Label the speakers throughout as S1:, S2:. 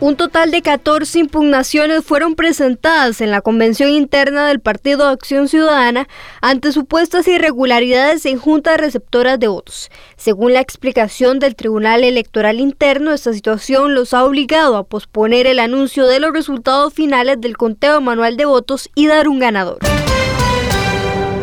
S1: Un total de 14 impugnaciones fueron presentadas en la convención interna del Partido Acción Ciudadana ante supuestas irregularidades en juntas receptoras de votos. Según la explicación del Tribunal Electoral Interno, esta situación los ha obligado a posponer el anuncio de los resultados finales del conteo manual de votos y dar un ganador.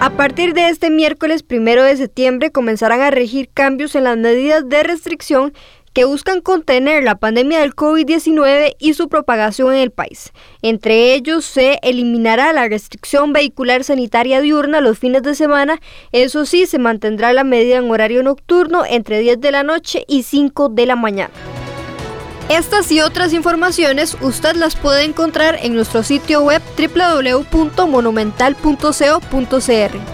S1: A partir de este miércoles primero de septiembre comenzarán a regir cambios en las medidas de restricción que buscan contener la pandemia del COVID-19 y su propagación en el país. Entre ellos se eliminará la restricción vehicular sanitaria diurna los fines de semana, eso sí, se mantendrá la medida en horario nocturno entre 10 de la noche y 5 de la mañana. Estas y otras informaciones usted las puede encontrar en nuestro sitio web www.monumental.co.cr.